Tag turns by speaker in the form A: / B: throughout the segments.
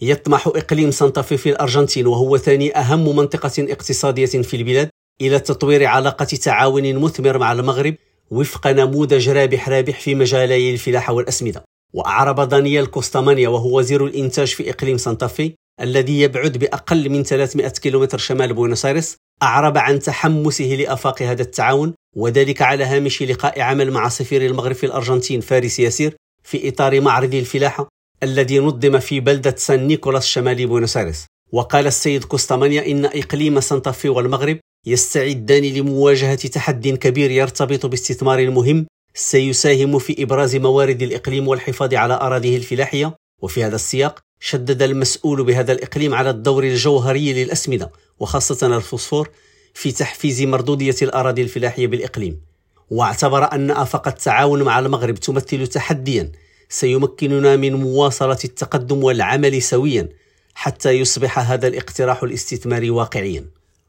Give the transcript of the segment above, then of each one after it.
A: يطمح إقليم سانتافي في الأرجنتين وهو ثاني أهم منطقة اقتصادية في البلاد إلى تطوير علاقة تعاون مثمر مع المغرب وفق نموذج رابح-رابح في مجالي الفلاحة والأسمدة. وأعرب دانيال كوستامانيا وهو وزير الإنتاج في إقليم سانتافي الذي يبعد بأقل من 300 كيلومتر شمال بوينوس آيرس أعرب عن تحمسه لآفاق هذا التعاون وذلك على هامش لقاء عمل مع سفير المغرب في الأرجنتين فارس ياسير في إطار معرض الفلاحة الذي نظم في بلدة سان نيكولاس شمال بوينوس آيرس وقال السيد كوستامانيا إن إقليم سانتافي والمغرب يستعدان لمواجهة تحد كبير يرتبط باستثمار مهم سيساهم في إبراز موارد الإقليم والحفاظ على أراضيه الفلاحية. وفي هذا السياق شدد المسؤول بهذا الإقليم على الدور الجوهري للأسمدة وخاصة الفوسفور في تحفيز مردودية الأراضي الفلاحية بالإقليم. واعتبر أن آفاق التعاون مع المغرب تمثل تحديا سيمكننا من مواصلة التقدم والعمل سويا حتى يصبح هذا الاقتراح الاستثماري واقعيا.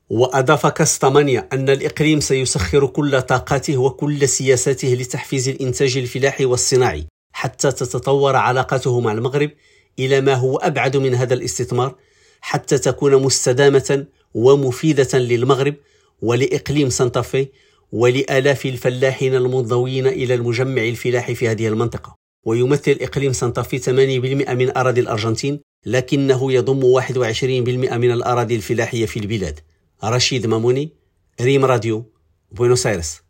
A: وأضاف كاستامانيا أن الإقليم سيسخر كل طاقاته وكل سياساته لتحفيز الإنتاج الفلاحي والصناعي حتى تتطور علاقته مع المغرب إلى ما هو أبعد من هذا الاستثمار حتى تكون مستدامة ومفيدة للمغرب ولإقليم سانتافي ولآلاف الفلاحين المنضوين إلى المجمع الفلاحي في هذه المنطقة. ويمثل إقليم سانتافي 8% من أراضي الأرجنتين لكنه يضم 21% من الأراضي الفلاحية في البلاد. رشيد ماموني ريم راديو بوينوس آيرس.